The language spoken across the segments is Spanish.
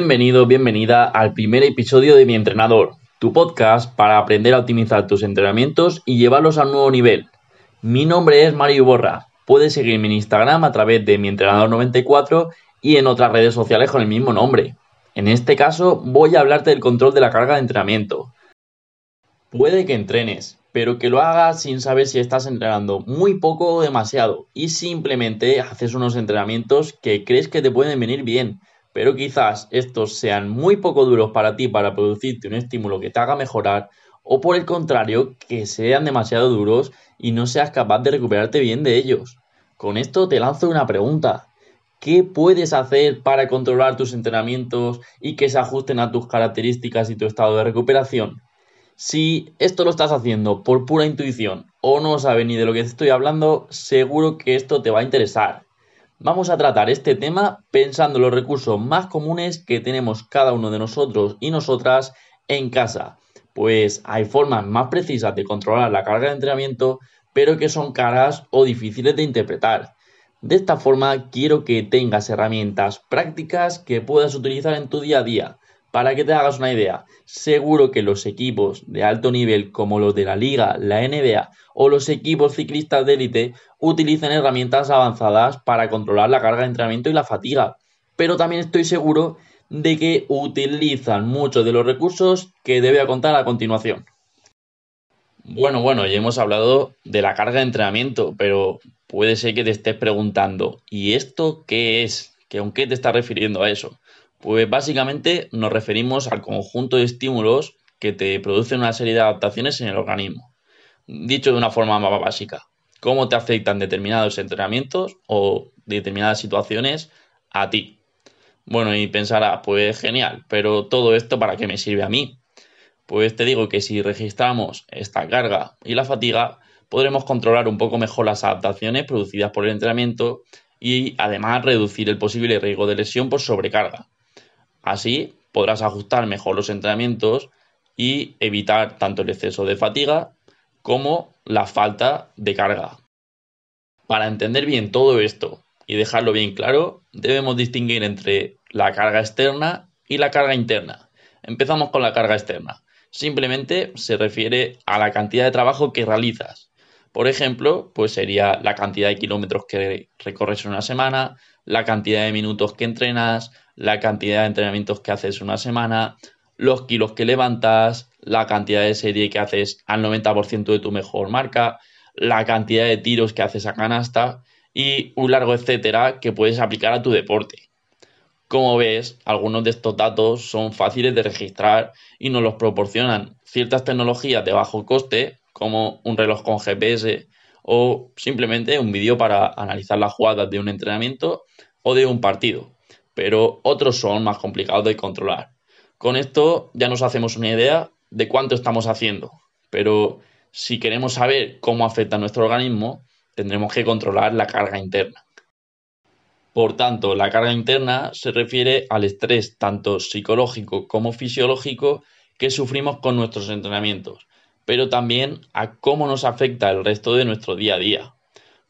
Bienvenido, bienvenida al primer episodio de Mi Entrenador, tu podcast para aprender a optimizar tus entrenamientos y llevarlos a un nuevo nivel. Mi nombre es Mario Borra. Puedes seguirme en Instagram a través de mi entrenador94 y en otras redes sociales con el mismo nombre. En este caso voy a hablarte del control de la carga de entrenamiento. Puede que entrenes, pero que lo hagas sin saber si estás entrenando muy poco o demasiado y simplemente haces unos entrenamientos que crees que te pueden venir bien pero quizás estos sean muy poco duros para ti para producirte un estímulo que te haga mejorar, o por el contrario, que sean demasiado duros y no seas capaz de recuperarte bien de ellos. Con esto te lanzo una pregunta. ¿Qué puedes hacer para controlar tus entrenamientos y que se ajusten a tus características y tu estado de recuperación? Si esto lo estás haciendo por pura intuición o no sabes ni de lo que te estoy hablando, seguro que esto te va a interesar. Vamos a tratar este tema pensando en los recursos más comunes que tenemos cada uno de nosotros y nosotras en casa, pues hay formas más precisas de controlar la carga de entrenamiento, pero que son caras o difíciles de interpretar. De esta forma quiero que tengas herramientas prácticas que puedas utilizar en tu día a día para que te hagas una idea, seguro que los equipos de alto nivel como los de la Liga, la NBA o los equipos ciclistas de élite utilizan herramientas avanzadas para controlar la carga de entrenamiento y la fatiga. Pero también estoy seguro de que utilizan muchos de los recursos que debe contar a continuación. Bueno, bueno, ya hemos hablado de la carga de entrenamiento, pero puede ser que te estés preguntando, ¿y esto qué es? ¿Que aunque te está refiriendo a eso? Pues básicamente nos referimos al conjunto de estímulos que te producen una serie de adaptaciones en el organismo. Dicho de una forma más básica, cómo te afectan determinados entrenamientos o determinadas situaciones a ti. Bueno, y pensará, pues genial, pero todo esto para qué me sirve a mí? Pues te digo que si registramos esta carga y la fatiga, podremos controlar un poco mejor las adaptaciones producidas por el entrenamiento y además reducir el posible riesgo de lesión por sobrecarga. Así podrás ajustar mejor los entrenamientos y evitar tanto el exceso de fatiga como la falta de carga. Para entender bien todo esto y dejarlo bien claro, debemos distinguir entre la carga externa y la carga interna. Empezamos con la carga externa. Simplemente se refiere a la cantidad de trabajo que realizas. Por ejemplo, pues sería la cantidad de kilómetros que recorres en una semana, la cantidad de minutos que entrenas, la cantidad de entrenamientos que haces una semana, los kilos que levantas, la cantidad de serie que haces al 90% de tu mejor marca, la cantidad de tiros que haces a canasta y un largo etcétera que puedes aplicar a tu deporte. Como ves, algunos de estos datos son fáciles de registrar y nos los proporcionan ciertas tecnologías de bajo coste, como un reloj con GPS o simplemente un vídeo para analizar las jugadas de un entrenamiento o de un partido pero otros son más complicados de controlar. Con esto ya nos hacemos una idea de cuánto estamos haciendo, pero si queremos saber cómo afecta a nuestro organismo, tendremos que controlar la carga interna. Por tanto, la carga interna se refiere al estrés tanto psicológico como fisiológico que sufrimos con nuestros entrenamientos, pero también a cómo nos afecta el resto de nuestro día a día.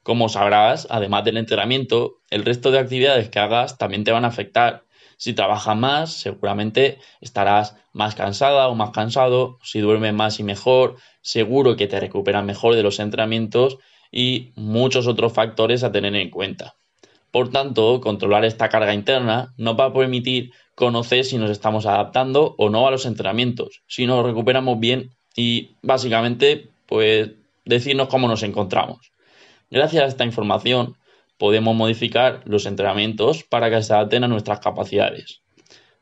Como sabrás, además del entrenamiento, el resto de actividades que hagas también te van a afectar. Si trabajas más, seguramente estarás más cansada o más cansado. Si duermes más y mejor, seguro que te recuperas mejor de los entrenamientos y muchos otros factores a tener en cuenta. Por tanto, controlar esta carga interna nos va a permitir conocer si nos estamos adaptando o no a los entrenamientos, si nos recuperamos bien y básicamente pues decirnos cómo nos encontramos. Gracias a esta información podemos modificar los entrenamientos para que se adapten a nuestras capacidades.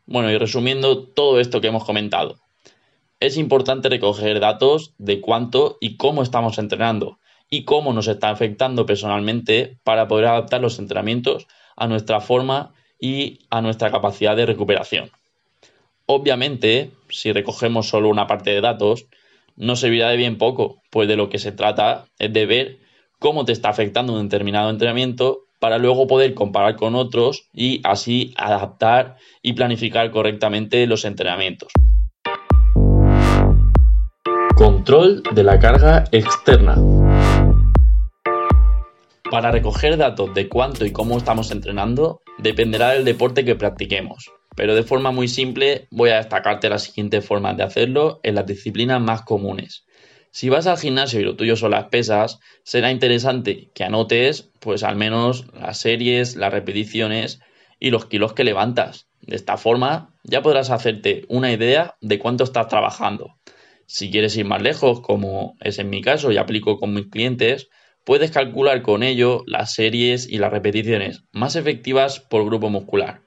Bueno, y resumiendo todo esto que hemos comentado, es importante recoger datos de cuánto y cómo estamos entrenando y cómo nos está afectando personalmente para poder adaptar los entrenamientos a nuestra forma y a nuestra capacidad de recuperación. Obviamente, si recogemos solo una parte de datos, no servirá de bien poco, pues de lo que se trata es de ver cómo te está afectando un determinado entrenamiento para luego poder comparar con otros y así adaptar y planificar correctamente los entrenamientos. Control de la carga externa. Para recoger datos de cuánto y cómo estamos entrenando dependerá del deporte que practiquemos, pero de forma muy simple voy a destacarte las siguientes formas de hacerlo en las disciplinas más comunes. Si vas al gimnasio y lo tuyo son las pesas, será interesante que anotes pues al menos las series, las repeticiones y los kilos que levantas. De esta forma ya podrás hacerte una idea de cuánto estás trabajando. Si quieres ir más lejos, como es en mi caso y aplico con mis clientes, puedes calcular con ello las series y las repeticiones más efectivas por grupo muscular.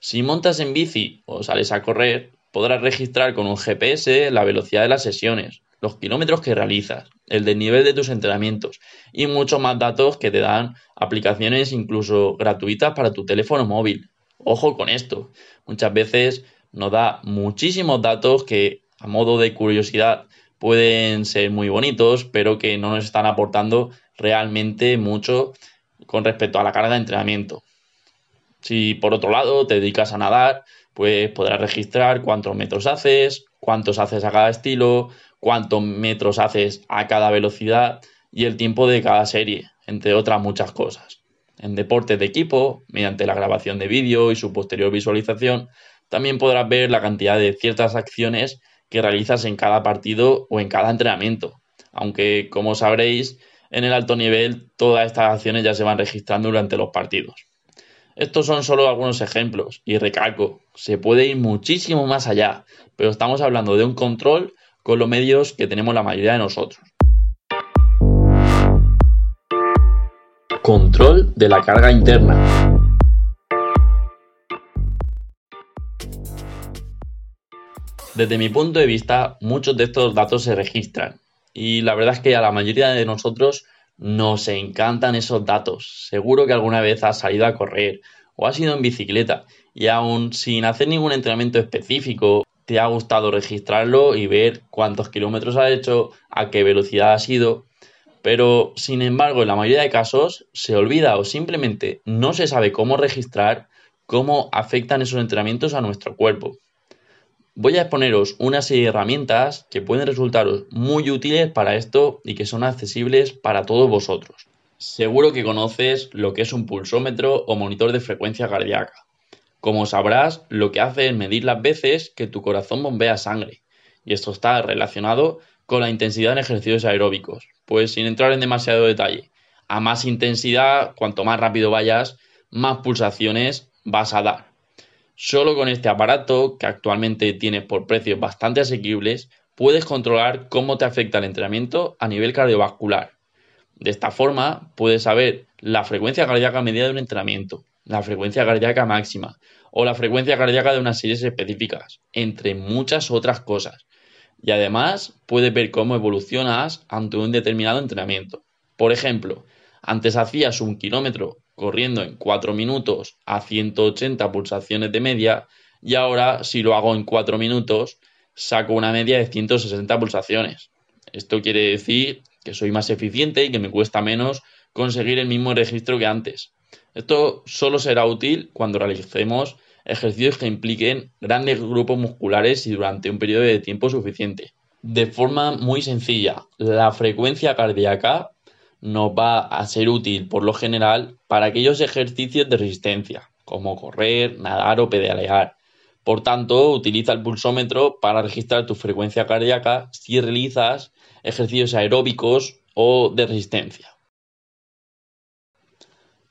Si montas en bici o sales a correr, podrás registrar con un GPS la velocidad de las sesiones, los kilómetros que realizas, el desnivel de tus entrenamientos y muchos más datos que te dan aplicaciones incluso gratuitas para tu teléfono móvil. Ojo con esto, muchas veces nos da muchísimos datos que a modo de curiosidad pueden ser muy bonitos, pero que no nos están aportando realmente mucho con respecto a la carga de entrenamiento. Si por otro lado te dedicas a nadar, pues podrás registrar cuántos metros haces, cuántos haces a cada estilo, cuántos metros haces a cada velocidad y el tiempo de cada serie, entre otras muchas cosas. En deportes de equipo, mediante la grabación de vídeo y su posterior visualización, también podrás ver la cantidad de ciertas acciones que realizas en cada partido o en cada entrenamiento. Aunque, como sabréis, en el alto nivel todas estas acciones ya se van registrando durante los partidos. Estos son solo algunos ejemplos y recalco, se puede ir muchísimo más allá, pero estamos hablando de un control con los medios que tenemos la mayoría de nosotros. Control de la carga interna. Desde mi punto de vista, muchos de estos datos se registran y la verdad es que a la mayoría de nosotros nos encantan esos datos. Seguro que alguna vez has salido a correr o has ido en bicicleta y aún sin hacer ningún entrenamiento específico te ha gustado registrarlo y ver cuántos kilómetros ha hecho, a qué velocidad ha ido, pero sin embargo en la mayoría de casos se olvida o simplemente no se sabe cómo registrar cómo afectan esos entrenamientos a nuestro cuerpo. Voy a exponeros una serie de herramientas que pueden resultaros muy útiles para esto y que son accesibles para todos vosotros. Seguro que conoces lo que es un pulsómetro o monitor de frecuencia cardíaca. Como sabrás, lo que hace es medir las veces que tu corazón bombea sangre, y esto está relacionado con la intensidad en ejercicios aeróbicos. Pues sin entrar en demasiado detalle, a más intensidad, cuanto más rápido vayas, más pulsaciones vas a dar. Solo con este aparato, que actualmente tienes por precios bastante asequibles, puedes controlar cómo te afecta el entrenamiento a nivel cardiovascular. De esta forma, puedes saber la frecuencia cardíaca medida de un entrenamiento, la frecuencia cardíaca máxima o la frecuencia cardíaca de unas series específicas, entre muchas otras cosas. Y además puedes ver cómo evolucionas ante un determinado entrenamiento. Por ejemplo, antes hacías un kilómetro corriendo en 4 minutos a 180 pulsaciones de media y ahora si lo hago en 4 minutos saco una media de 160 pulsaciones. Esto quiere decir que soy más eficiente y que me cuesta menos conseguir el mismo registro que antes. Esto solo será útil cuando realicemos ejercicios que impliquen grandes grupos musculares y durante un periodo de tiempo suficiente. De forma muy sencilla, la frecuencia cardíaca nos va a ser útil por lo general para aquellos ejercicios de resistencia, como correr, nadar o pedalear. Por tanto, utiliza el pulsómetro para registrar tu frecuencia cardíaca si realizas ejercicios aeróbicos o de resistencia.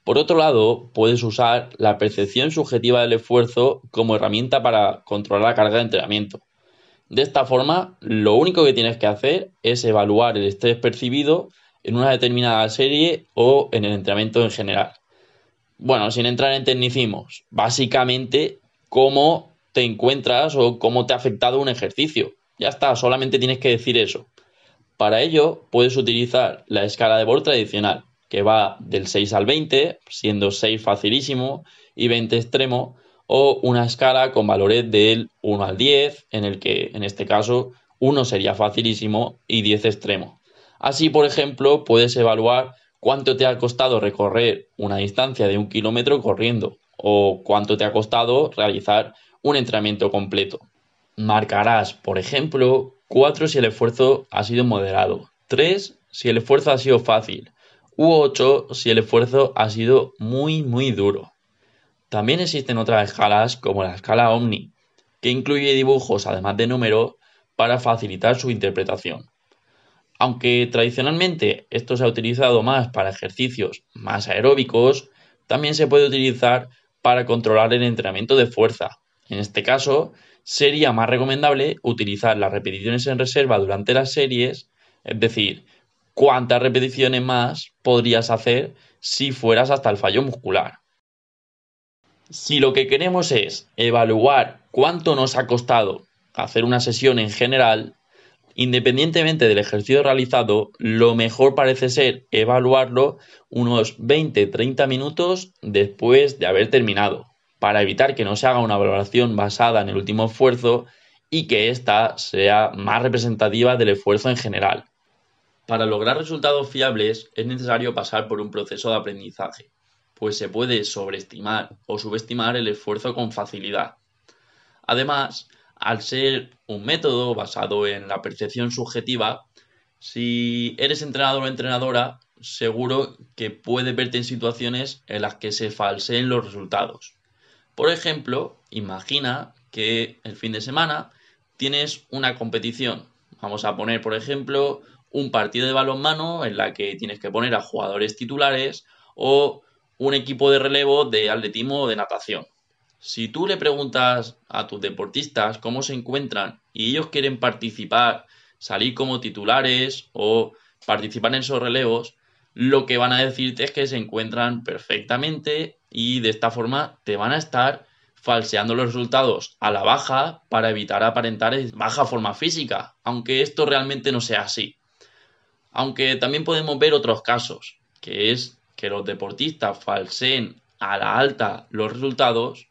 Por otro lado, puedes usar la percepción subjetiva del esfuerzo como herramienta para controlar la carga de entrenamiento. De esta forma, lo único que tienes que hacer es evaluar el estrés percibido en una determinada serie o en el entrenamiento en general. Bueno, sin entrar en tecnicismos, básicamente cómo te encuentras o cómo te ha afectado un ejercicio. Ya está, solamente tienes que decir eso. Para ello, puedes utilizar la escala de Borg tradicional, que va del 6 al 20, siendo 6 facilísimo y 20 extremo, o una escala con valores del 1 al 10, en el que en este caso 1 sería facilísimo y 10 extremo. Así, por ejemplo, puedes evaluar cuánto te ha costado recorrer una distancia de un kilómetro corriendo o cuánto te ha costado realizar un entrenamiento completo. Marcarás, por ejemplo, 4 si el esfuerzo ha sido moderado, 3 si el esfuerzo ha sido fácil, u 8 si el esfuerzo ha sido muy muy duro. También existen otras escalas como la escala Omni, que incluye dibujos además de números para facilitar su interpretación. Aunque tradicionalmente esto se ha utilizado más para ejercicios más aeróbicos, también se puede utilizar para controlar el entrenamiento de fuerza. En este caso, sería más recomendable utilizar las repeticiones en reserva durante las series, es decir, cuántas repeticiones más podrías hacer si fueras hasta el fallo muscular. Si lo que queremos es evaluar cuánto nos ha costado hacer una sesión en general, independientemente del ejercicio realizado, lo mejor parece ser evaluarlo unos 20-30 minutos después de haber terminado, para evitar que no se haga una valoración basada en el último esfuerzo y que ésta sea más representativa del esfuerzo en general. Para lograr resultados fiables es necesario pasar por un proceso de aprendizaje, pues se puede sobreestimar o subestimar el esfuerzo con facilidad. Además, al ser un método basado en la percepción subjetiva, si eres entrenador o entrenadora, seguro que puedes verte en situaciones en las que se falseen los resultados. Por ejemplo, imagina que el fin de semana tienes una competición. Vamos a poner, por ejemplo, un partido de balonmano en la que tienes que poner a jugadores titulares o un equipo de relevo de atletismo o de natación. Si tú le preguntas a tus deportistas cómo se encuentran y ellos quieren participar, salir como titulares o participar en esos relevos, lo que van a decirte es que se encuentran perfectamente y de esta forma te van a estar falseando los resultados a la baja para evitar aparentar baja forma física, aunque esto realmente no sea así. Aunque también podemos ver otros casos, que es que los deportistas falseen a la alta los resultados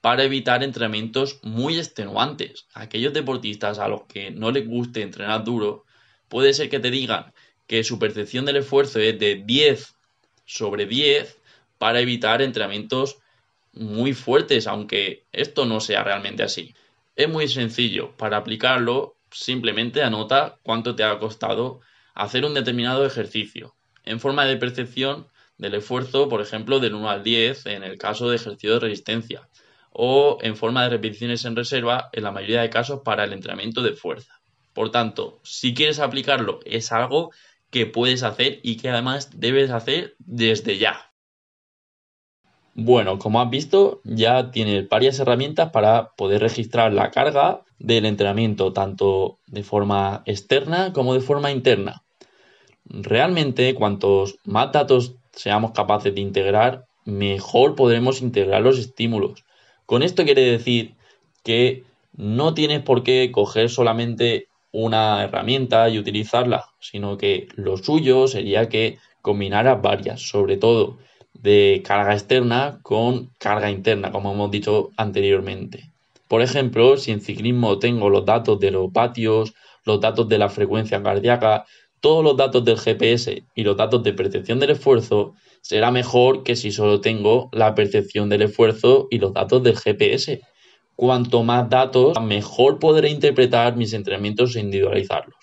para evitar entrenamientos muy extenuantes. Aquellos deportistas a los que no les guste entrenar duro, puede ser que te digan que su percepción del esfuerzo es de 10 sobre 10 para evitar entrenamientos muy fuertes, aunque esto no sea realmente así. Es muy sencillo, para aplicarlo simplemente anota cuánto te ha costado hacer un determinado ejercicio, en forma de percepción del esfuerzo, por ejemplo, del 1 al 10 en el caso de ejercicio de resistencia, o en forma de repeticiones en reserva en la mayoría de casos para el entrenamiento de fuerza. Por tanto, si quieres aplicarlo, es algo que puedes hacer y que además debes hacer desde ya. Bueno, como has visto, ya tienes varias herramientas para poder registrar la carga del entrenamiento, tanto de forma externa como de forma interna. Realmente, cuantos más datos seamos capaces de integrar, mejor podremos integrar los estímulos. Con esto quiere decir que no tienes por qué coger solamente una herramienta y utilizarla, sino que lo suyo sería que combinaras varias, sobre todo de carga externa con carga interna, como hemos dicho anteriormente. Por ejemplo, si en ciclismo tengo los datos de los patios, los datos de la frecuencia cardíaca, todos los datos del GPS y los datos de percepción del esfuerzo, será mejor que si solo tengo la percepción del esfuerzo y los datos del GPS. Cuanto más datos, mejor podré interpretar mis entrenamientos e individualizarlos.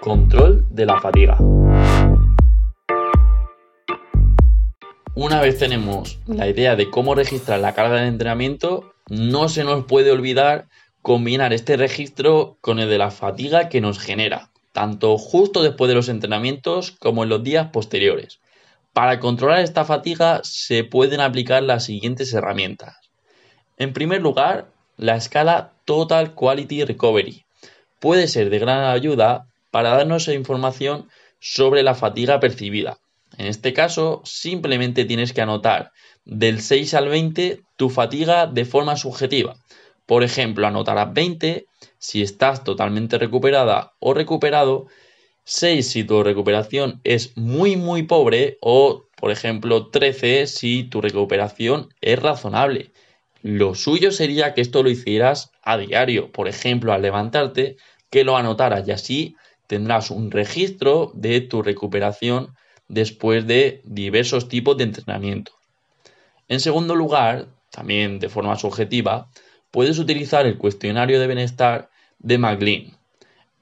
Control de la fatiga. Una vez tenemos la idea de cómo registrar la carga del entrenamiento, no se nos puede olvidar combinar este registro con el de la fatiga que nos genera, tanto justo después de los entrenamientos como en los días posteriores. Para controlar esta fatiga se pueden aplicar las siguientes herramientas. En primer lugar, la escala Total Quality Recovery puede ser de gran ayuda para darnos información sobre la fatiga percibida. En este caso, simplemente tienes que anotar del 6 al 20 tu fatiga de forma subjetiva por ejemplo, anotarás 20 si estás totalmente recuperada o recuperado, 6 si tu recuperación es muy muy pobre o, por ejemplo, 13 si tu recuperación es razonable. Lo suyo sería que esto lo hicieras a diario, por ejemplo, al levantarte, que lo anotaras y así tendrás un registro de tu recuperación después de diversos tipos de entrenamiento. En segundo lugar, también de forma subjetiva, puedes utilizar el cuestionario de bienestar de McLean,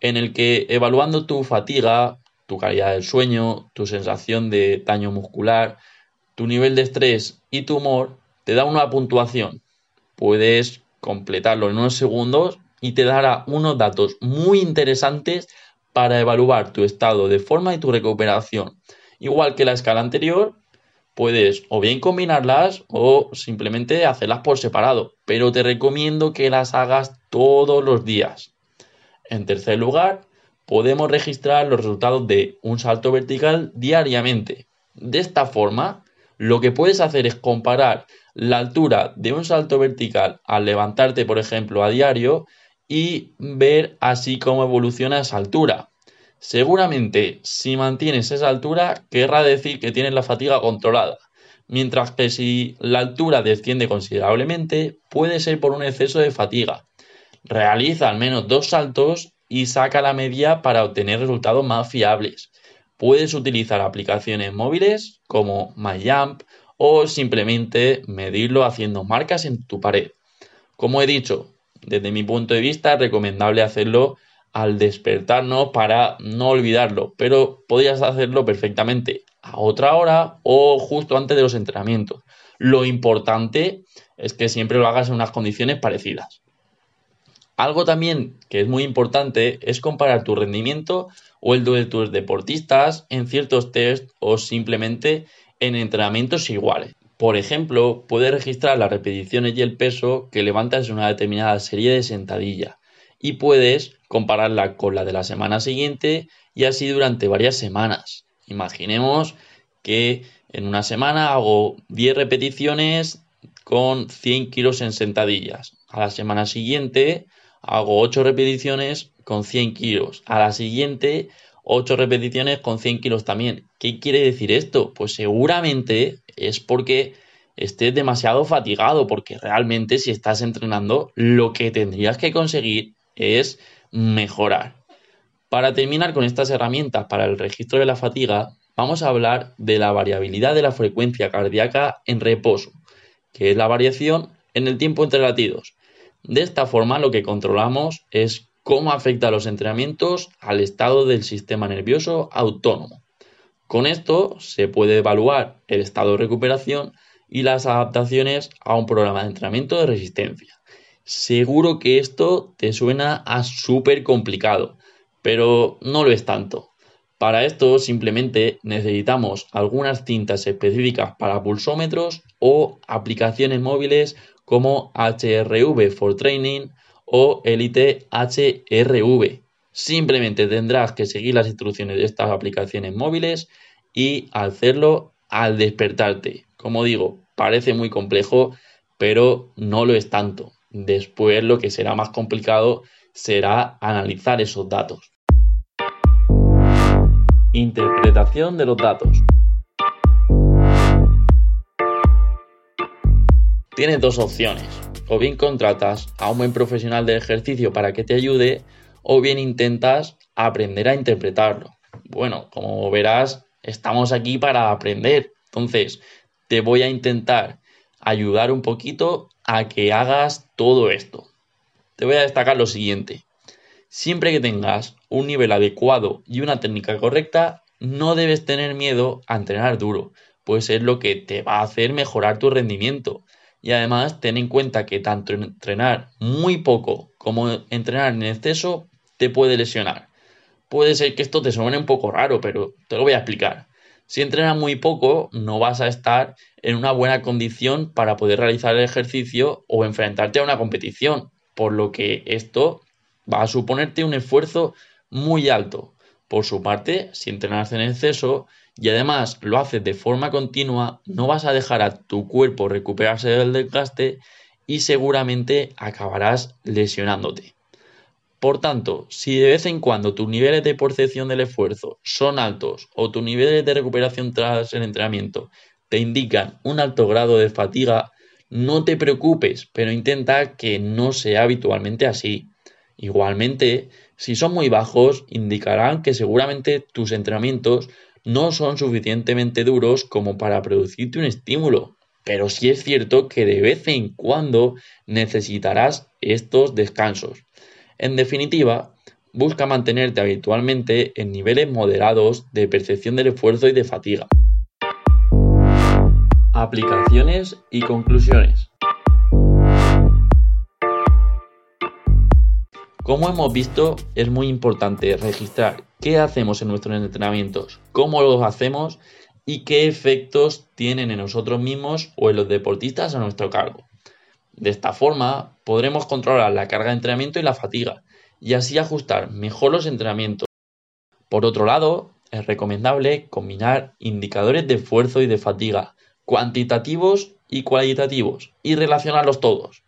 en el que evaluando tu fatiga, tu calidad del sueño, tu sensación de daño muscular, tu nivel de estrés y tu humor, te da una puntuación. Puedes completarlo en unos segundos y te dará unos datos muy interesantes para evaluar tu estado de forma y tu recuperación. Igual que la escala anterior, puedes o bien combinarlas o simplemente hacerlas por separado, pero te recomiendo que las hagas todos los días. En tercer lugar, podemos registrar los resultados de un salto vertical diariamente. De esta forma, lo que puedes hacer es comparar la altura de un salto vertical al levantarte, por ejemplo, a diario y ver así cómo evoluciona esa altura. Seguramente, si mantienes esa altura, querrá decir que tienes la fatiga controlada, mientras que si la altura desciende considerablemente, puede ser por un exceso de fatiga. Realiza al menos dos saltos y saca la media para obtener resultados más fiables. Puedes utilizar aplicaciones móviles como MyJump o simplemente medirlo haciendo marcas en tu pared. Como he dicho, desde mi punto de vista es recomendable hacerlo al despertarnos para no olvidarlo, pero podrías hacerlo perfectamente a otra hora o justo antes de los entrenamientos. Lo importante es que siempre lo hagas en unas condiciones parecidas. Algo también que es muy importante es comparar tu rendimiento o el de tus deportistas en ciertos test o simplemente en entrenamientos iguales. Por ejemplo, puedes registrar las repeticiones y el peso que levantas en una determinada serie de sentadillas y puedes compararla con la de la semana siguiente y así durante varias semanas. Imaginemos que en una semana hago 10 repeticiones con 100 kilos en sentadillas. A la semana siguiente hago 8 repeticiones con 100 kilos. A la siguiente 8 repeticiones con 100 kilos también. ¿Qué quiere decir esto? Pues seguramente es porque estés demasiado fatigado, porque realmente si estás entrenando, lo que tendrías que conseguir es mejorar. Para terminar con estas herramientas para el registro de la fatiga, vamos a hablar de la variabilidad de la frecuencia cardíaca en reposo, que es la variación en el tiempo entre latidos. De esta forma lo que controlamos es cómo afecta los entrenamientos al estado del sistema nervioso autónomo. Con esto se puede evaluar el estado de recuperación y las adaptaciones a un programa de entrenamiento de resistencia. Seguro que esto te suena a súper complicado, pero no lo es tanto. Para esto simplemente necesitamos algunas cintas específicas para pulsómetros o aplicaciones móviles como HRV for Training o Elite HRV. Simplemente tendrás que seguir las instrucciones de estas aplicaciones móviles y hacerlo al despertarte. Como digo, parece muy complejo, pero no lo es tanto. Después lo que será más complicado será analizar esos datos. Interpretación de los datos. Tienes dos opciones. O bien contratas a un buen profesional del ejercicio para que te ayude, o bien intentas aprender a interpretarlo. Bueno, como verás, estamos aquí para aprender. Entonces, te voy a intentar ayudar un poquito a que hagas todo esto. Te voy a destacar lo siguiente. Siempre que tengas un nivel adecuado y una técnica correcta, no debes tener miedo a entrenar duro, pues es lo que te va a hacer mejorar tu rendimiento. Y además, ten en cuenta que tanto entrenar muy poco como entrenar en exceso te puede lesionar. Puede ser que esto te suene un poco raro, pero te lo voy a explicar. Si entrenas muy poco, no vas a estar en una buena condición para poder realizar el ejercicio o enfrentarte a una competición, por lo que esto va a suponerte un esfuerzo muy alto. Por su parte, si entrenas en exceso y además lo haces de forma continua, no vas a dejar a tu cuerpo recuperarse del desgaste y seguramente acabarás lesionándote. Por tanto, si de vez en cuando tus niveles de percepción del esfuerzo son altos o tus niveles de recuperación tras el entrenamiento te indican un alto grado de fatiga, no te preocupes, pero intenta que no sea habitualmente así. Igualmente, si son muy bajos, indicarán que seguramente tus entrenamientos no son suficientemente duros como para producirte un estímulo. Pero sí es cierto que de vez en cuando necesitarás estos descansos. En definitiva, busca mantenerte habitualmente en niveles moderados de percepción del esfuerzo y de fatiga. Aplicaciones y conclusiones. Como hemos visto, es muy importante registrar qué hacemos en nuestros entrenamientos, cómo los hacemos y qué efectos tienen en nosotros mismos o en los deportistas a nuestro cargo. De esta forma, podremos controlar la carga de entrenamiento y la fatiga, y así ajustar mejor los entrenamientos. Por otro lado, es recomendable combinar indicadores de esfuerzo y de fatiga, cuantitativos y cualitativos, y relacionarlos todos.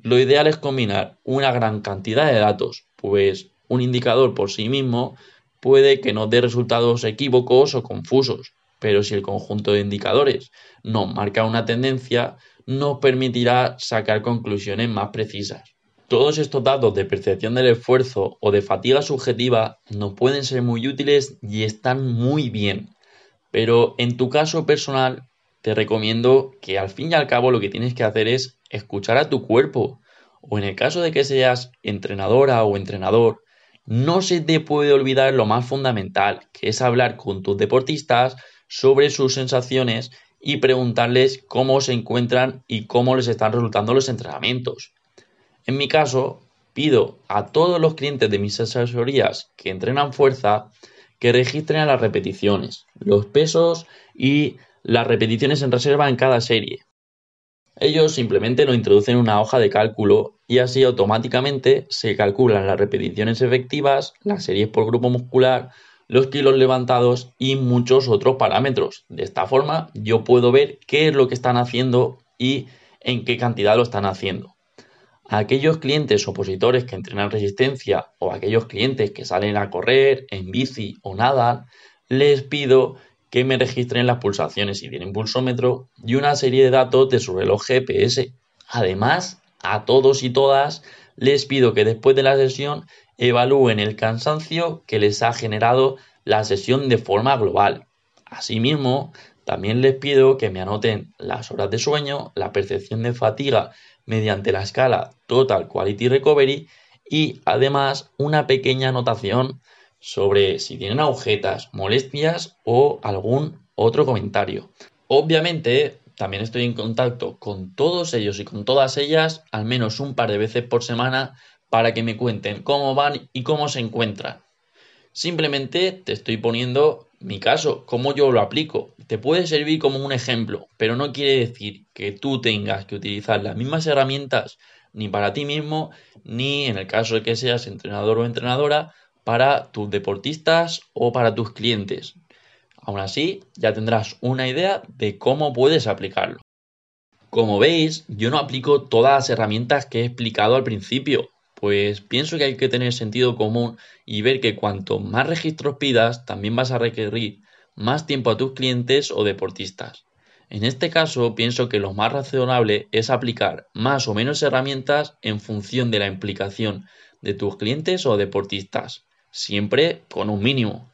Lo ideal es combinar una gran cantidad de datos, pues un indicador por sí mismo puede que nos dé resultados equívocos o confusos, pero si el conjunto de indicadores nos marca una tendencia, nos permitirá sacar conclusiones más precisas. Todos estos datos de percepción del esfuerzo o de fatiga subjetiva nos pueden ser muy útiles y están muy bien. Pero en tu caso personal, te recomiendo que al fin y al cabo lo que tienes que hacer es escuchar a tu cuerpo. O en el caso de que seas entrenadora o entrenador, no se te puede olvidar lo más fundamental, que es hablar con tus deportistas sobre sus sensaciones y preguntarles cómo se encuentran y cómo les están resultando los entrenamientos. En mi caso, pido a todos los clientes de mis asesorías que entrenan fuerza que registren las repeticiones, los pesos y las repeticiones en reserva en cada serie. Ellos simplemente lo introducen en una hoja de cálculo y así automáticamente se calculan las repeticiones efectivas, las series por grupo muscular, los kilos levantados y muchos otros parámetros. De esta forma yo puedo ver qué es lo que están haciendo y en qué cantidad lo están haciendo. A aquellos clientes opositores que entrenan resistencia o aquellos clientes que salen a correr en bici o nadan, les pido que me registren las pulsaciones si tienen pulsómetro y una serie de datos de su reloj GPS. Además, a todos y todas les pido que después de la sesión evalúen el cansancio que les ha generado la sesión de forma global. Asimismo, también les pido que me anoten las horas de sueño, la percepción de fatiga mediante la escala Total Quality Recovery y además una pequeña anotación sobre si tienen agujetas, molestias o algún otro comentario. Obviamente, también estoy en contacto con todos ellos y con todas ellas al menos un par de veces por semana para que me cuenten cómo van y cómo se encuentran. Simplemente te estoy poniendo mi caso, cómo yo lo aplico. Te puede servir como un ejemplo, pero no quiere decir que tú tengas que utilizar las mismas herramientas ni para ti mismo, ni en el caso de que seas entrenador o entrenadora, para tus deportistas o para tus clientes. Aún así, ya tendrás una idea de cómo puedes aplicarlo. Como veis, yo no aplico todas las herramientas que he explicado al principio, pues pienso que hay que tener sentido común y ver que cuanto más registros pidas, también vas a requerir más tiempo a tus clientes o deportistas. En este caso, pienso que lo más razonable es aplicar más o menos herramientas en función de la implicación de tus clientes o deportistas siempre con un mínimo.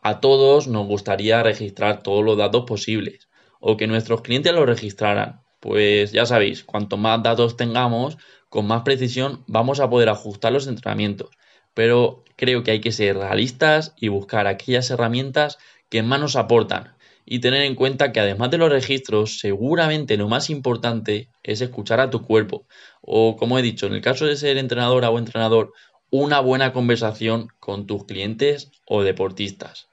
A todos nos gustaría registrar todos los datos posibles o que nuestros clientes los registraran. Pues ya sabéis, cuanto más datos tengamos, con más precisión vamos a poder ajustar los entrenamientos. Pero creo que hay que ser realistas y buscar aquellas herramientas que más nos aportan y tener en cuenta que además de los registros, seguramente lo más importante es escuchar a tu cuerpo. O como he dicho, en el caso de ser entrenadora o entrenador, una buena conversación con tus clientes o deportistas.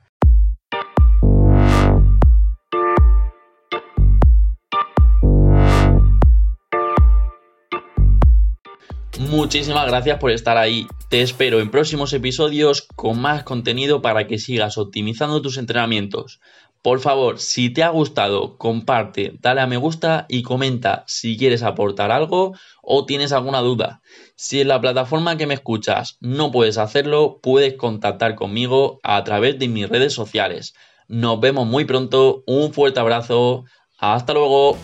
Muchísimas gracias por estar ahí. Te espero en próximos episodios con más contenido para que sigas optimizando tus entrenamientos. Por favor, si te ha gustado, comparte, dale a me gusta y comenta si quieres aportar algo o tienes alguna duda. Si en la plataforma que me escuchas no puedes hacerlo, puedes contactar conmigo a través de mis redes sociales. Nos vemos muy pronto, un fuerte abrazo, hasta luego.